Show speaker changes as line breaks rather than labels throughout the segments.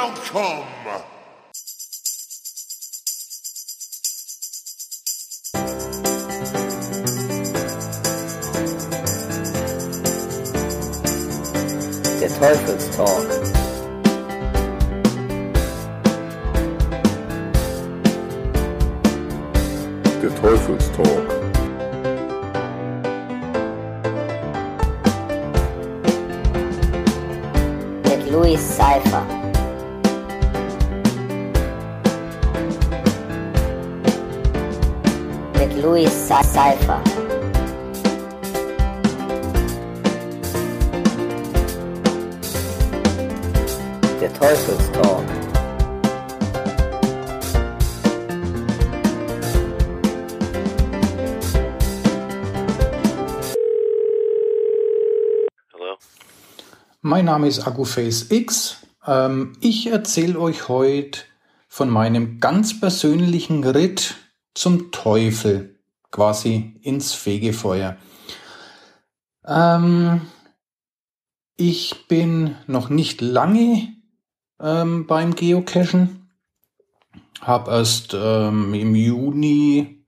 Welcome!
Der Teufelstalk.
Der Teufelstalk.
Mit Louis Cypher. Cypher. Der Teufelstalk.
Hello?
Mein Name ist Aguface X. Ähm, ich erzähle euch heute von meinem ganz persönlichen Ritt zum Teufel, quasi ins Fegefeuer. Ähm, ich bin noch nicht lange ähm, beim Geocachen, habe erst ähm, im Juni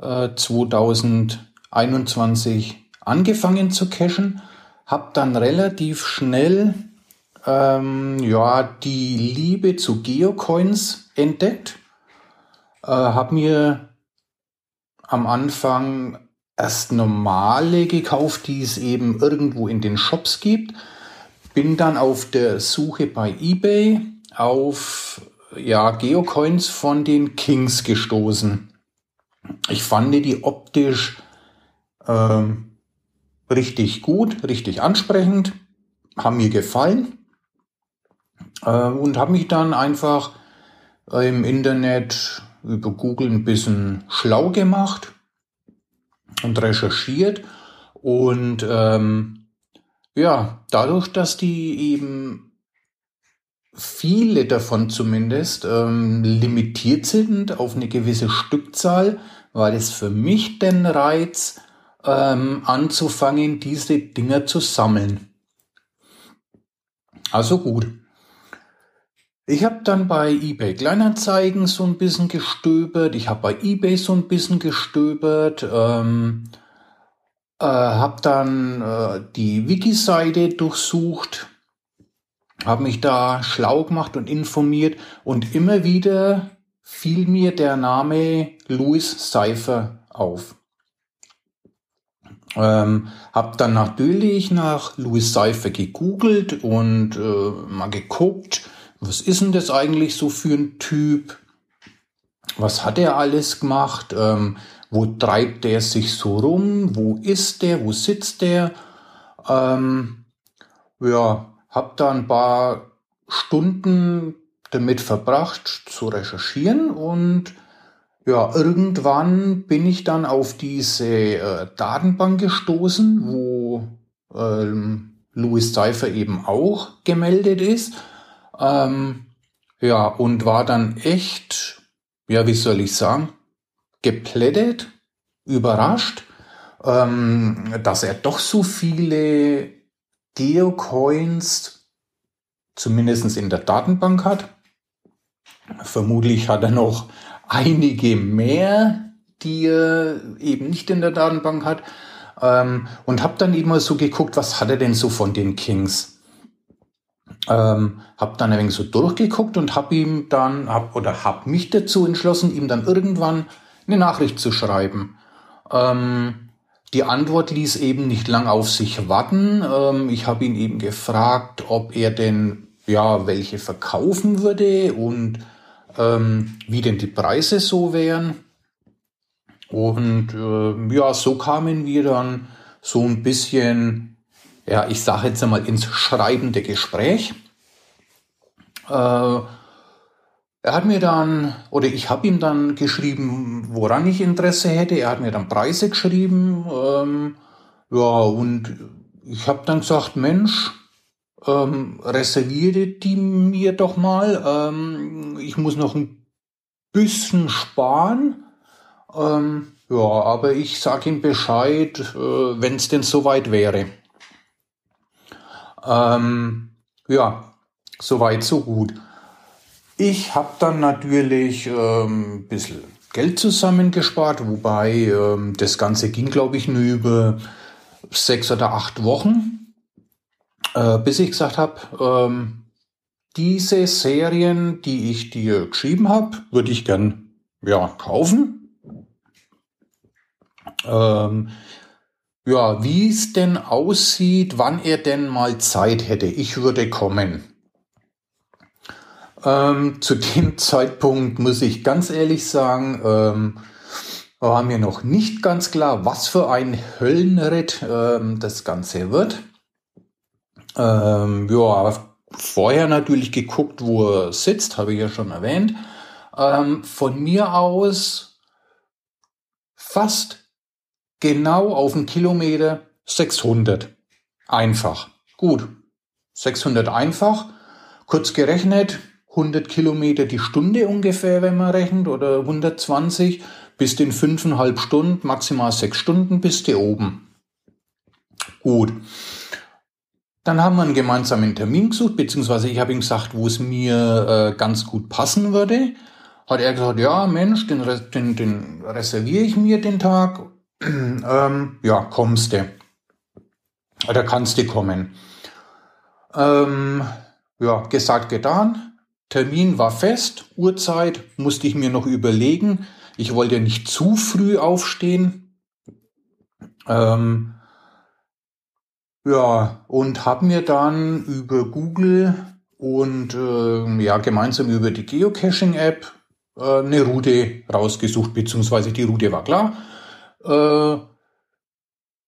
äh, 2021 angefangen zu cachen, habe dann relativ schnell ähm, ja die Liebe zu Geocoins entdeckt, äh, habe mir am Anfang erst normale gekauft, die es eben irgendwo in den Shops gibt, bin dann auf der Suche bei eBay auf ja Geocoins von den Kings gestoßen. Ich fand die optisch ähm, richtig gut, richtig ansprechend, haben mir gefallen äh, und habe mich dann einfach im Internet über Google ein bisschen schlau gemacht und recherchiert und ähm, ja, dadurch, dass die eben viele davon zumindest ähm, limitiert sind auf eine gewisse Stückzahl, war es für mich den Reiz, ähm, anzufangen, diese Dinger zu sammeln. Also gut. Ich habe dann bei eBay Kleinanzeigen so ein bisschen gestöbert. Ich habe bei eBay so ein bisschen gestöbert. Ähm, äh, habe dann äh, die Wiki-Seite durchsucht, habe mich da schlau gemacht und informiert und immer wieder fiel mir der Name Louis Cypher auf. Ähm, hab dann natürlich nach Louis Cypher gegoogelt und äh, mal geguckt, was ist denn das eigentlich so für ein Typ? Was hat er alles gemacht? Ähm, wo treibt der sich so rum? Wo ist der? Wo sitzt der? Ähm, ja, hab da ein paar Stunden damit verbracht zu recherchieren und ja, irgendwann bin ich dann auf diese äh, Datenbank gestoßen, wo ähm, Louis Cypher eben auch gemeldet ist. Ähm, ja, und war dann echt, ja, wie soll ich sagen, geplättet, überrascht, ähm, dass er doch so viele Geocoins zumindest in der Datenbank hat. Vermutlich hat er noch einige mehr, die er eben nicht in der Datenbank hat. Ähm, und habe dann immer so geguckt, was hat er denn so von den Kings? Ähm, habe dann ein wenig so durchgeguckt und habe ihm dann, hab, oder habe mich dazu entschlossen, ihm dann irgendwann eine Nachricht zu schreiben. Ähm, die Antwort ließ eben nicht lang auf sich warten. Ähm, ich habe ihn eben gefragt, ob er denn ja welche verkaufen würde und ähm, wie denn die Preise so wären. Und äh, ja, so kamen wir dann so ein bisschen, ja, ich sage jetzt einmal ins schreibende Gespräch. Äh, er hat mir dann, oder ich habe ihm dann geschrieben, woran ich Interesse hätte. Er hat mir dann Preise geschrieben. Ähm, ja, und ich habe dann gesagt, Mensch, ähm, reserviere die mir doch mal. Ähm, ich muss noch ein bisschen sparen. Ähm, ja, aber ich sage ihm Bescheid, äh, wenn es denn soweit wäre. Ähm, ja, Soweit, so gut. Ich habe dann natürlich ähm, ein bisschen Geld zusammengespart, wobei ähm, das Ganze ging, glaube ich, nur über sechs oder acht Wochen, äh, bis ich gesagt habe, ähm, diese Serien, die ich dir geschrieben habe, würde ich gern ja, kaufen. Ähm, ja, wie es denn aussieht, wann er denn mal Zeit hätte. Ich würde kommen. Ähm, zu dem Zeitpunkt muss ich ganz ehrlich sagen, ähm, war mir noch nicht ganz klar, was für ein Höllenritt ähm, das Ganze wird. Ähm, ja, vorher natürlich geguckt, wo er sitzt, habe ich ja schon erwähnt. Ähm, von mir aus fast genau auf einen Kilometer 600. Einfach. Gut. 600 einfach. Kurz gerechnet, 100 Kilometer die Stunde ungefähr, wenn man rechnet, oder 120, bis in fünfeinhalb Stunden, maximal sechs Stunden, bist du oben. Gut. Dann haben wir einen gemeinsamen Termin gesucht, beziehungsweise ich habe ihm gesagt, wo es mir äh, ganz gut passen würde. Hat er gesagt, ja Mensch, den, den, den reserviere ich mir den Tag. ähm, ja, kommst du. Oder kannst du kommen. Ähm, ja, gesagt, getan. Termin war fest, Uhrzeit musste ich mir noch überlegen. Ich wollte nicht zu früh aufstehen. Ähm, ja, und habe mir dann über Google und äh, ja gemeinsam über die Geocaching-App äh, eine Route rausgesucht, beziehungsweise die Route war klar. Äh,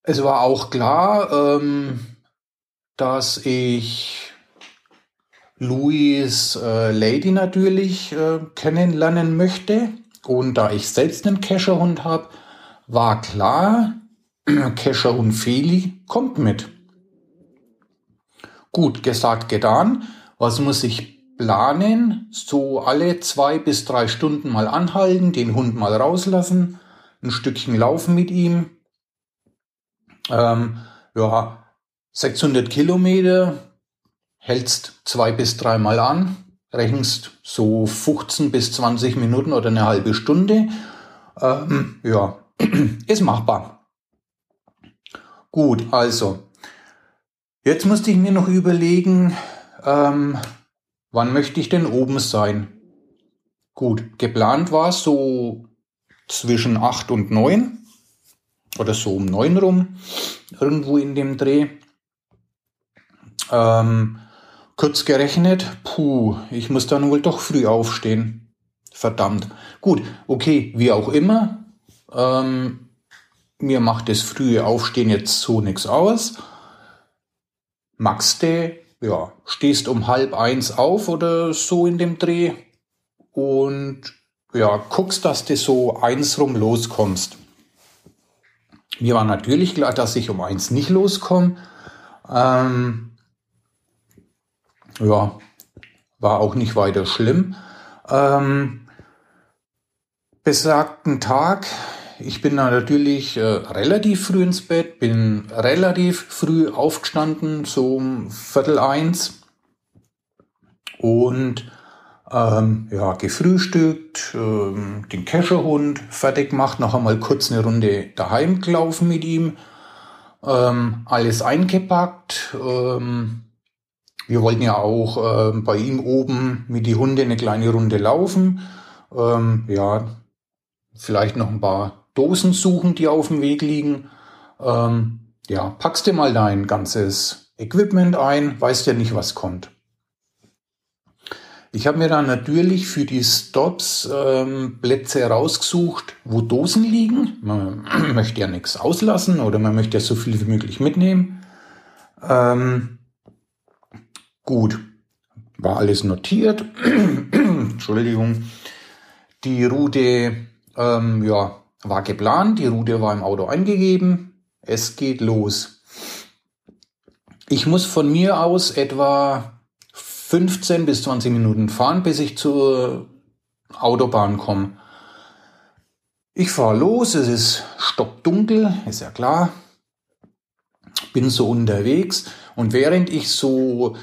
es war auch klar, ähm, dass ich Louis äh, Lady natürlich äh, kennenlernen möchte. Und da ich selbst einen Kescherhund habe, war klar, Kescherhund Feli kommt mit. Gut, gesagt, getan. Was muss ich planen? So alle zwei bis drei Stunden mal anhalten, den Hund mal rauslassen, ein Stückchen laufen mit ihm. Ähm, ja, 600 Kilometer, hältst zwei bis dreimal an, rechnest so 15 bis 20 Minuten oder eine halbe Stunde. Ähm, ja, ist machbar. Gut, also, jetzt musste ich mir noch überlegen, ähm, wann möchte ich denn oben sein? Gut, geplant war so zwischen 8 und 9 oder so um 9 rum, irgendwo in dem Dreh. Ähm, Kurz gerechnet, puh, ich muss dann wohl doch früh aufstehen. Verdammt. Gut, okay, wie auch immer. Ähm, mir macht das frühe Aufstehen jetzt so nichts aus. Du, ja, stehst um halb eins auf oder so in dem Dreh und ja, guckst, dass du so eins rum loskommst. Mir war natürlich klar, dass ich um eins nicht loskomme. Ähm, ja, war auch nicht weiter schlimm. Ähm, besagten Tag, ich bin natürlich äh, relativ früh ins Bett, bin relativ früh aufgestanden, so um Viertel eins. Und ähm, ja, gefrühstückt, ähm, den Kescherhund fertig gemacht, noch einmal kurz eine Runde daheim gelaufen mit ihm, ähm, alles eingepackt, ähm, wir wollten ja auch äh, bei ihm oben mit die Hunde eine kleine Runde laufen. Ähm, ja, vielleicht noch ein paar Dosen suchen, die auf dem Weg liegen. Ähm, ja, packst dir mal dein ganzes Equipment ein, weißt ja nicht, was kommt. Ich habe mir dann natürlich für die Stops ähm, Plätze rausgesucht, wo Dosen liegen. Man möchte ja nichts auslassen oder man möchte ja so viel wie möglich mitnehmen. Ähm, Gut, war alles notiert. Entschuldigung. Die Route ähm, ja, war geplant, die Route war im Auto eingegeben. Es geht los. Ich muss von mir aus etwa 15 bis 20 Minuten fahren, bis ich zur Autobahn komme. Ich fahre los, es ist stockdunkel, ist ja klar. Bin so unterwegs und während ich so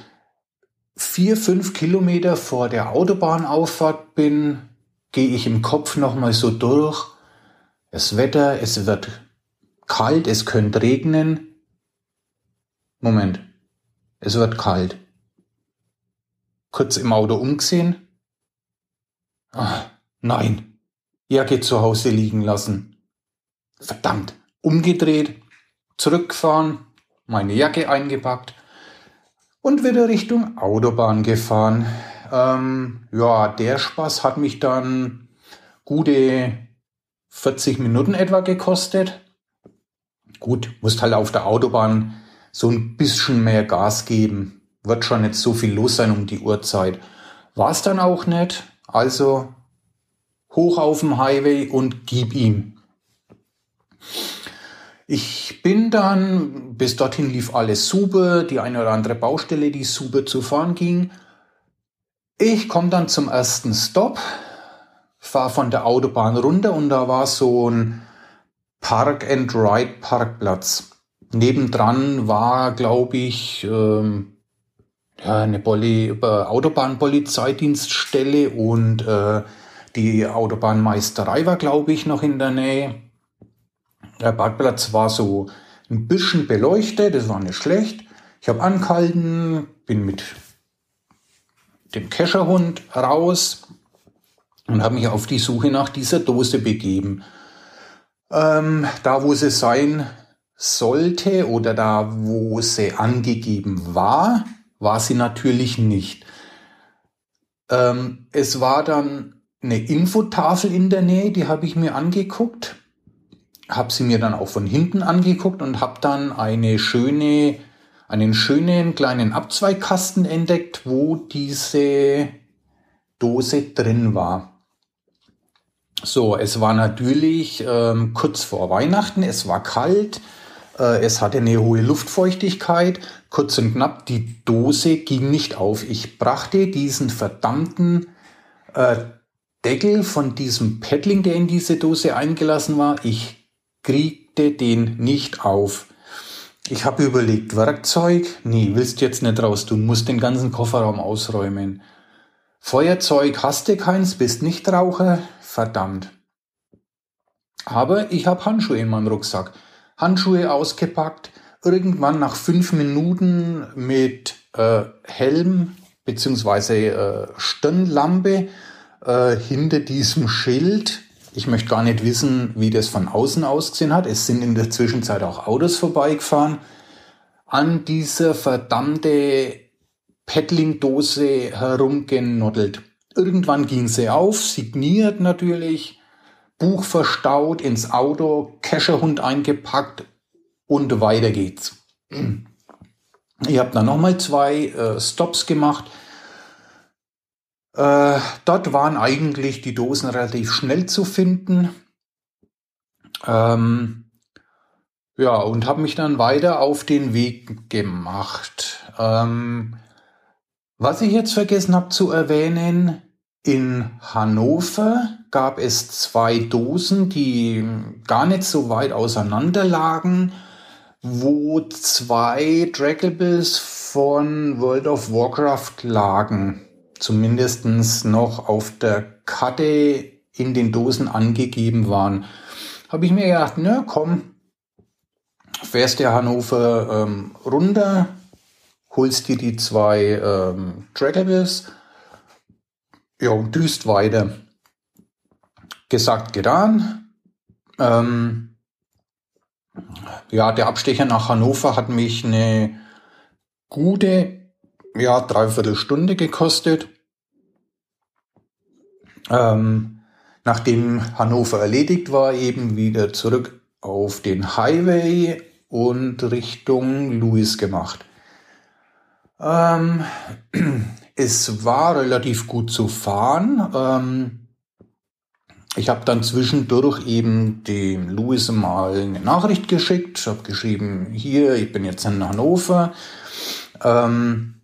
vier, fünf Kilometer vor der Autobahnauffahrt bin, gehe ich im Kopf nochmal so durch. Das Wetter, es wird kalt, es könnte regnen. Moment, es wird kalt. Kurz im Auto umgesehen. Ah, nein, Jacke zu Hause liegen lassen. Verdammt, umgedreht, zurückgefahren, meine Jacke eingepackt und wieder Richtung Autobahn gefahren. Ähm, ja, der Spaß hat mich dann gute 40 Minuten etwa gekostet. Gut, musst halt auf der Autobahn so ein bisschen mehr Gas geben. Wird schon nicht so viel los sein um die Uhrzeit. War es dann auch nicht. Also hoch auf dem Highway und gib ihm. Ich bin dann, bis dorthin lief alles super, die eine oder andere Baustelle, die super zu fahren ging. Ich komme dann zum ersten Stop, fahre von der Autobahn runter und da war so ein Park-and-Ride-Parkplatz. Nebendran war, glaube ich, ähm, eine Poli äh, Autobahnpolizeidienststelle und äh, die Autobahnmeisterei war, glaube ich, noch in der Nähe. Der Parkplatz war so ein bisschen beleuchtet, das war nicht schlecht. Ich habe angehalten, bin mit dem Kescherhund raus und habe mich auf die Suche nach dieser Dose begeben. Ähm, da, wo sie sein sollte oder da, wo sie angegeben war, war sie natürlich nicht. Ähm, es war dann eine Infotafel in der Nähe, die habe ich mir angeguckt habe sie mir dann auch von hinten angeguckt und habe dann eine schöne, einen schönen kleinen Abzweigkasten entdeckt, wo diese Dose drin war. So, es war natürlich ähm, kurz vor Weihnachten, es war kalt, es hatte eine hohe Luftfeuchtigkeit, kurz und knapp, die Dose ging nicht auf. Ich brachte diesen verdammten äh, Deckel von diesem Paddling, der in diese Dose eingelassen war, ich kriegte den nicht auf. Ich habe überlegt, Werkzeug? Nee, willst jetzt nicht raus tun, musst den ganzen Kofferraum ausräumen. Feuerzeug hast du keins, bist nicht Raucher? Verdammt. Aber ich habe Handschuhe in meinem Rucksack. Handschuhe ausgepackt, irgendwann nach fünf Minuten mit äh, Helm beziehungsweise äh, Stirnlampe äh, hinter diesem Schild ich möchte gar nicht wissen, wie das von außen ausgesehen hat. Es sind in der Zwischenzeit auch Autos vorbeigefahren. An dieser verdammte Paddling-Dose herumgenoddelt. Irgendwann ging sie auf, signiert natürlich, Buch verstaut, ins Auto, Kescherhund eingepackt und weiter geht's. Ich habe dann nochmal zwei äh, Stops gemacht äh, dort waren eigentlich die Dosen relativ schnell zu finden. Ähm, ja, und habe mich dann weiter auf den Weg gemacht. Ähm, was ich jetzt vergessen habe zu erwähnen, in Hannover gab es zwei Dosen, die gar nicht so weit auseinander lagen, wo zwei Draggables von World of Warcraft lagen. Zumindestens noch auf der Karte in den Dosen angegeben waren, habe ich mir gedacht, na komm, fährst der Hannover ähm, runter, holst dir die zwei ähm, Trackables, ja, und düst weiter. Gesagt, getan. Ähm, ja, der Abstecher nach Hannover hat mich eine gute ja, dreiviertel Stunde gekostet. Ähm, nachdem Hannover erledigt war, eben wieder zurück auf den Highway und Richtung Louis gemacht. Ähm, es war relativ gut zu fahren. Ähm, ich habe dann zwischendurch eben dem Louis mal eine Nachricht geschickt, habe geschrieben, hier, ich bin jetzt in Hannover. Ähm,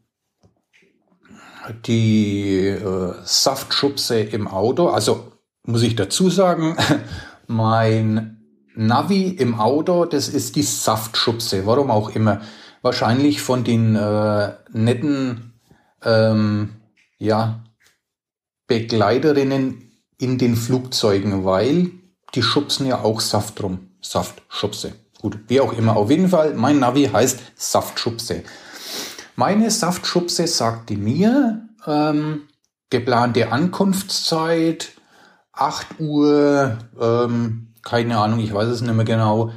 die äh, Saftschubse im Auto. Also muss ich dazu sagen, mein Navi im Auto, das ist die Saftschubse, warum auch immer. Wahrscheinlich von den äh, netten ähm, ja, Begleiterinnen in den Flugzeugen, weil die schubsen ja auch Saft rum. Saftschubse. Gut, wie auch immer. Auf jeden Fall, mein Navi heißt Saftschubse. Meine Saftschubse sagte mir, ähm, geplante Ankunftszeit 8 Uhr, ähm, keine Ahnung, ich weiß es nicht mehr genau,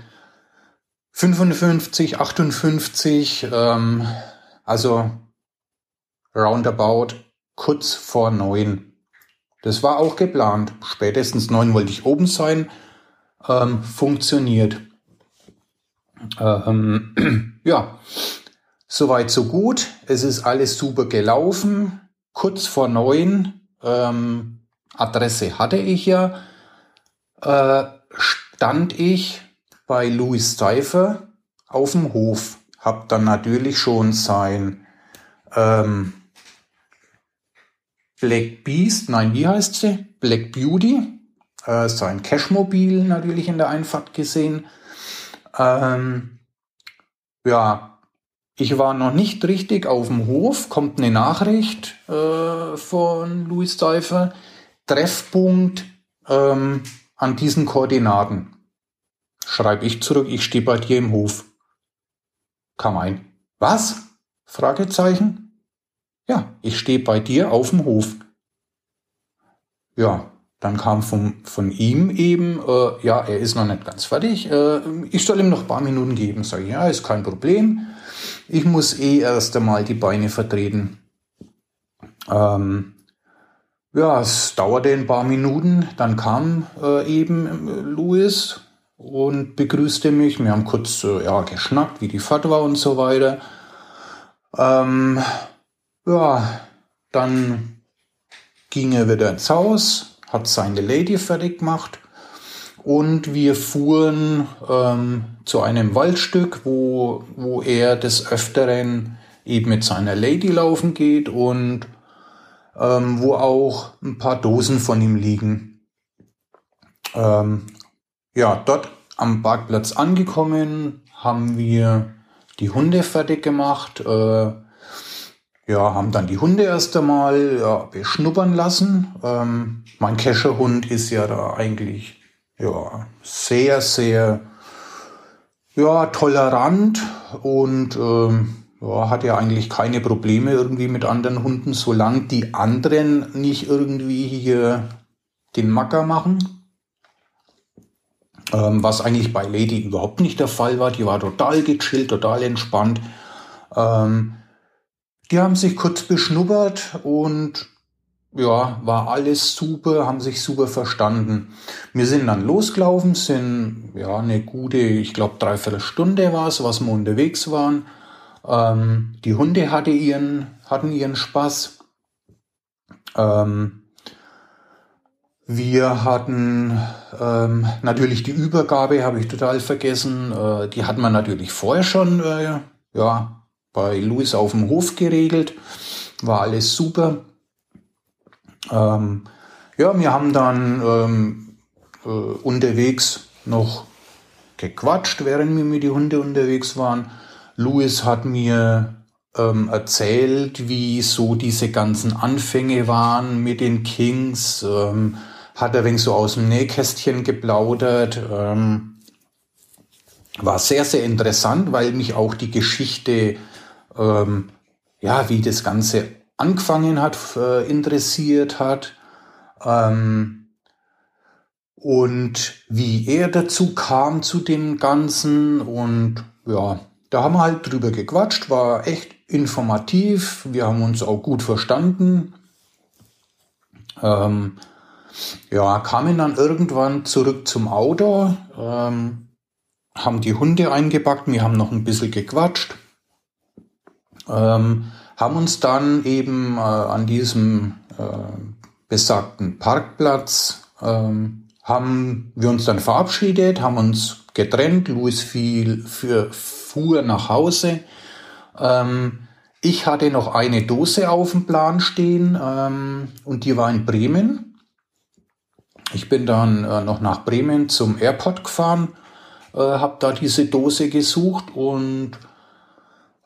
55, 58, ähm, also roundabout kurz vor neun. Das war auch geplant. Spätestens neun wollte ich oben sein. Ähm, funktioniert. Ähm, ja, soweit so gut. Es ist alles super gelaufen. Kurz vor neun. Ähm, Adresse hatte ich ja. Äh, stand ich bei Louis Seifer auf dem Hof. Hab dann natürlich schon sein ähm, Black Beast, nein, wie heißt sie? Black Beauty, äh, sein Cashmobil natürlich in der Einfahrt gesehen. Ähm, ja, ich war noch nicht richtig auf dem Hof, kommt eine Nachricht äh, von Louis Seifer. Treffpunkt ähm, an diesen Koordinaten. Schreibe ich zurück, ich stehe bei dir im Hof. Kam ein. Was? Fragezeichen. Ja, ich stehe bei dir auf dem Hof. Ja, dann kam vom, von ihm eben, äh, ja, er ist noch nicht ganz fertig. Äh, ich soll ihm noch ein paar Minuten geben. Sag ich, ja, ist kein Problem. Ich muss eh erst einmal die Beine vertreten. Ähm, ja, es dauerte ein paar Minuten. Dann kam äh, eben äh, Louis und begrüßte mich. Wir haben kurz äh, ja, geschnackt, wie die Fahrt war und so weiter. Ähm, ja, dann ging er wieder ins Haus, hat seine Lady fertig gemacht und wir fuhren ähm, zu einem Waldstück, wo, wo er des Öfteren eben mit seiner Lady laufen geht und ähm, wo auch ein paar Dosen von ihm liegen. Ähm, ja, dort am Parkplatz angekommen, haben wir die Hunde fertig gemacht. Äh, ja, haben dann die Hunde erst einmal ja, beschnuppern lassen. Ähm, mein Kescherhund ist ja da eigentlich ja, sehr, sehr ja, tolerant und ähm, ja, hat ja eigentlich keine Probleme irgendwie mit anderen Hunden, solange die anderen nicht irgendwie hier den Macker machen. Ähm, was eigentlich bei Lady überhaupt nicht der Fall war. Die war total gechillt, total entspannt. Ähm, die haben sich kurz beschnuppert und ja, war alles super, haben sich super verstanden. Wir sind dann losgelaufen, sind ja eine gute, ich glaube dreiviertel Stunde war es, was wir unterwegs waren. Ähm, die Hunde hatte ihren, hatten ihren Spaß. Ähm, wir hatten ähm, natürlich die Übergabe, habe ich total vergessen. Äh, die hat man natürlich vorher schon äh, ja, bei Louis auf dem Hof geregelt. War alles super. Ähm, ja, wir haben dann ähm, äh, unterwegs noch gequatscht, während wir mit den Hunden unterwegs waren. Louis hat mir ähm, erzählt, wie so diese ganzen Anfänge waren mit den Kings, ähm, hat er wenig so aus dem Nähkästchen geplaudert. Ähm, war sehr, sehr interessant, weil mich auch die Geschichte, ähm, ja, wie das Ganze angefangen hat, äh, interessiert hat. Ähm, und wie er dazu kam zu dem Ganzen und ja, da haben wir halt drüber gequatscht, war echt informativ, wir haben uns auch gut verstanden. Ähm, ja, kamen dann irgendwann zurück zum Auto, ähm, haben die Hunde eingepackt, wir haben noch ein bisschen gequatscht, ähm, haben uns dann eben äh, an diesem äh, besagten Parkplatz, ähm, haben wir uns dann verabschiedet, haben uns getrennt, Louis fiel für fuhr nach Hause. Ähm, ich hatte noch eine Dose auf dem Plan stehen ähm, und die war in Bremen. Ich bin dann äh, noch nach Bremen zum Airport gefahren, äh, habe da diese Dose gesucht und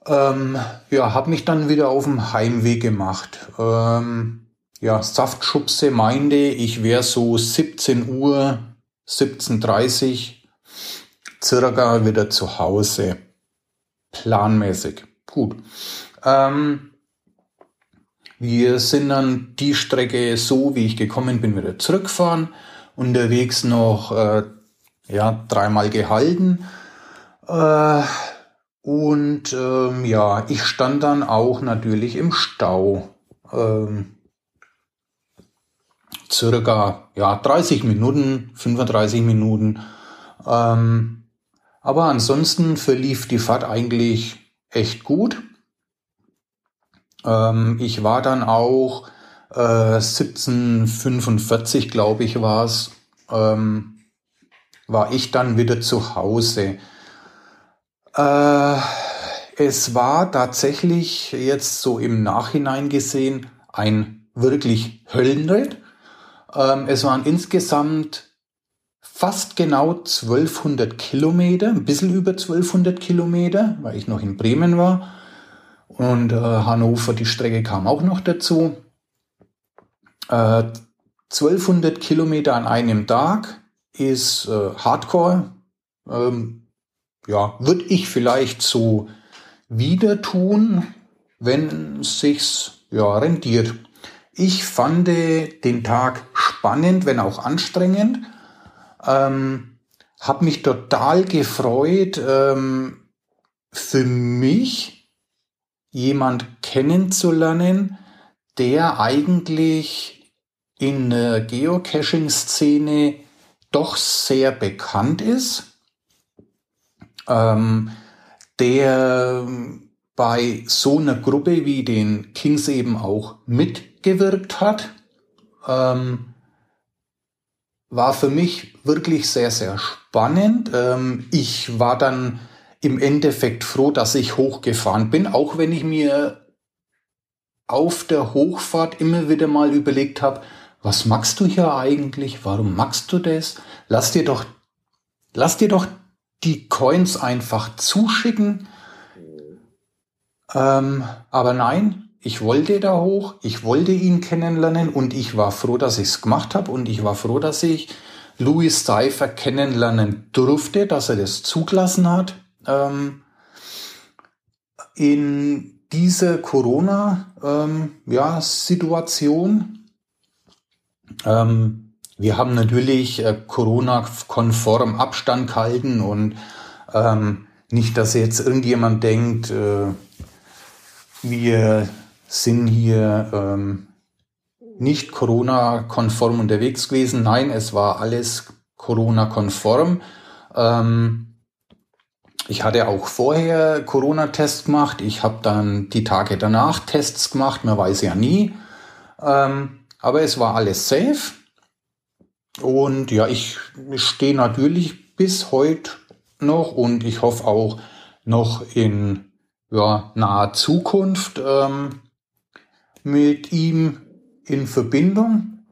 Ähm, ja, habe mich dann wieder auf dem Heimweg gemacht. Ähm, ja, Saftschubse meinte, ich wäre so 17 Uhr, 17.30 circa wieder zu Hause. Planmäßig. Gut. Ähm, wir sind dann die Strecke so, wie ich gekommen bin, wieder zurückgefahren. Unterwegs noch äh, ja, dreimal gehalten. Äh, und ähm, ja, ich stand dann auch natürlich im Stau. Ähm, circa ja, 30 Minuten, 35 Minuten. Ähm, aber ansonsten verlief die Fahrt eigentlich echt gut. Ähm, ich war dann auch äh, 1745, glaube ich, war es, ähm, war ich dann wieder zu Hause. Äh, es war tatsächlich jetzt so im Nachhinein gesehen ein wirklich Höllenritt. Ähm, es waren insgesamt fast genau 1200 Kilometer, ein bisschen über 1200 Kilometer, weil ich noch in Bremen war. Und äh, Hannover, die Strecke kam auch noch dazu. Äh, 1200 Kilometer an einem Tag ist äh, Hardcore. Ähm, ja, würde ich vielleicht so wieder tun, wenn sich's ja rentiert. Ich fand den Tag spannend, wenn auch anstrengend. Ähm, habe mich total gefreut, ähm, für mich jemand kennenzulernen, der eigentlich in der Geocaching-Szene doch sehr bekannt ist, ähm, der bei so einer Gruppe wie den Kings eben auch mitgewirkt hat. Ähm, war für mich wirklich sehr, sehr spannend. Ähm, ich war dann im Endeffekt froh, dass ich hochgefahren bin, auch wenn ich mir auf der Hochfahrt immer wieder mal überlegt habe, was magst du hier eigentlich? Warum magst du das? Lass dir doch, lass dir doch die Coins einfach zuschicken. Ähm, aber nein, ich wollte da hoch, ich wollte ihn kennenlernen und ich war froh, dass ich es gemacht habe und ich war froh, dass ich Louis Seifer kennenlernen durfte, dass er das zugelassen hat. Ähm, in dieser Corona-Situation. Ähm, ja, wir haben natürlich äh, Corona-konform Abstand gehalten und ähm, nicht, dass jetzt irgendjemand denkt, äh, wir sind hier ähm, nicht Corona-konform unterwegs gewesen. Nein, es war alles Corona-konform. Ähm, ich hatte auch vorher Corona-Tests gemacht. Ich habe dann die Tage danach Tests gemacht. Man weiß ja nie. Ähm, aber es war alles safe. Und ja, ich stehe natürlich bis heute noch und ich hoffe auch noch in ja, naher Zukunft ähm, mit ihm in Verbindung.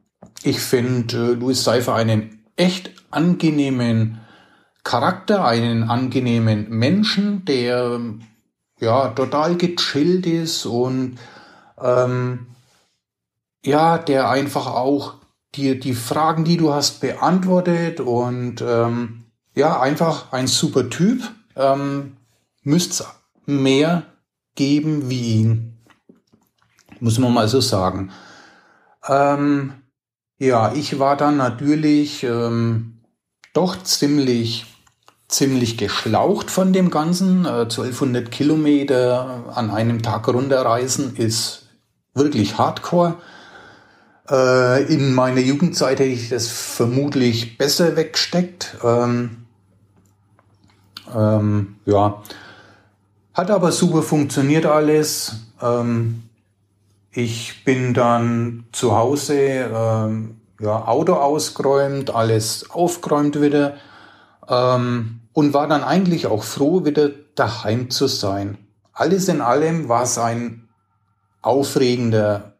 Ich finde äh, Louis Seifer einen echt angenehmen Charakter, einen angenehmen Menschen, der ja total gechillt ist und ähm, ja, der einfach auch dir die Fragen, die du hast, beantwortet und ähm, ja, einfach ein super Typ. Ähm, Müsste mehr geben wie ihn. Muss man mal so sagen. Ähm, ja, ich war dann natürlich ähm, doch ziemlich, ziemlich geschlaucht von dem Ganzen. Äh, 1200 Kilometer an einem Tag runterreisen ist wirklich hardcore. Äh, in meiner Jugendzeit hätte ich das vermutlich besser weggesteckt. Ähm, ähm, ja, hat aber super funktioniert alles. Ähm, ich bin dann zu Hause, ähm, ja, Auto ausgeräumt, alles aufgeräumt wieder ähm, und war dann eigentlich auch froh, wieder daheim zu sein. Alles in allem war es ein aufregender,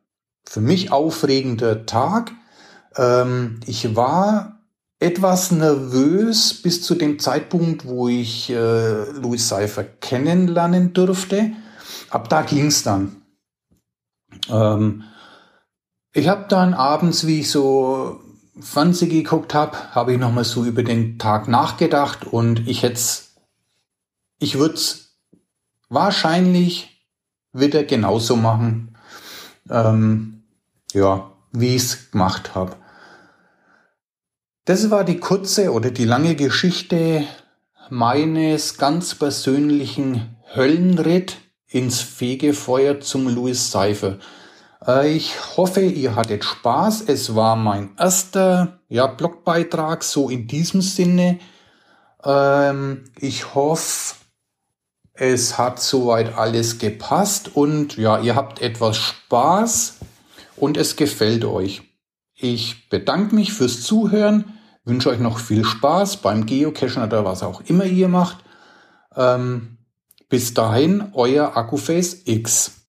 für mich aufregender Tag. Ähm, ich war etwas nervös bis zu dem Zeitpunkt, wo ich äh, Louis Seifer kennenlernen durfte. Ab da ging's dann. Ähm, ich habe dann abends, wie ich so Fernsehen geguckt habe, habe ich nochmal so über den Tag nachgedacht und ich hätte ich würde es wahrscheinlich wieder genauso machen, ähm, ja, wie ich es gemacht habe. Das war die kurze oder die lange Geschichte meines ganz persönlichen Höllenritt ins Fegefeuer zum Louis Seifer. Äh, ich hoffe, ihr hattet Spaß. Es war mein erster ja, Blogbeitrag, so in diesem Sinne. Ähm, ich hoffe, es hat soweit alles gepasst und ja, ihr habt etwas Spaß und es gefällt euch. Ich bedanke mich fürs Zuhören, wünsche euch noch viel Spaß beim Geocachen oder was auch immer ihr macht. Ähm, bis dahin, euer Akkuface X.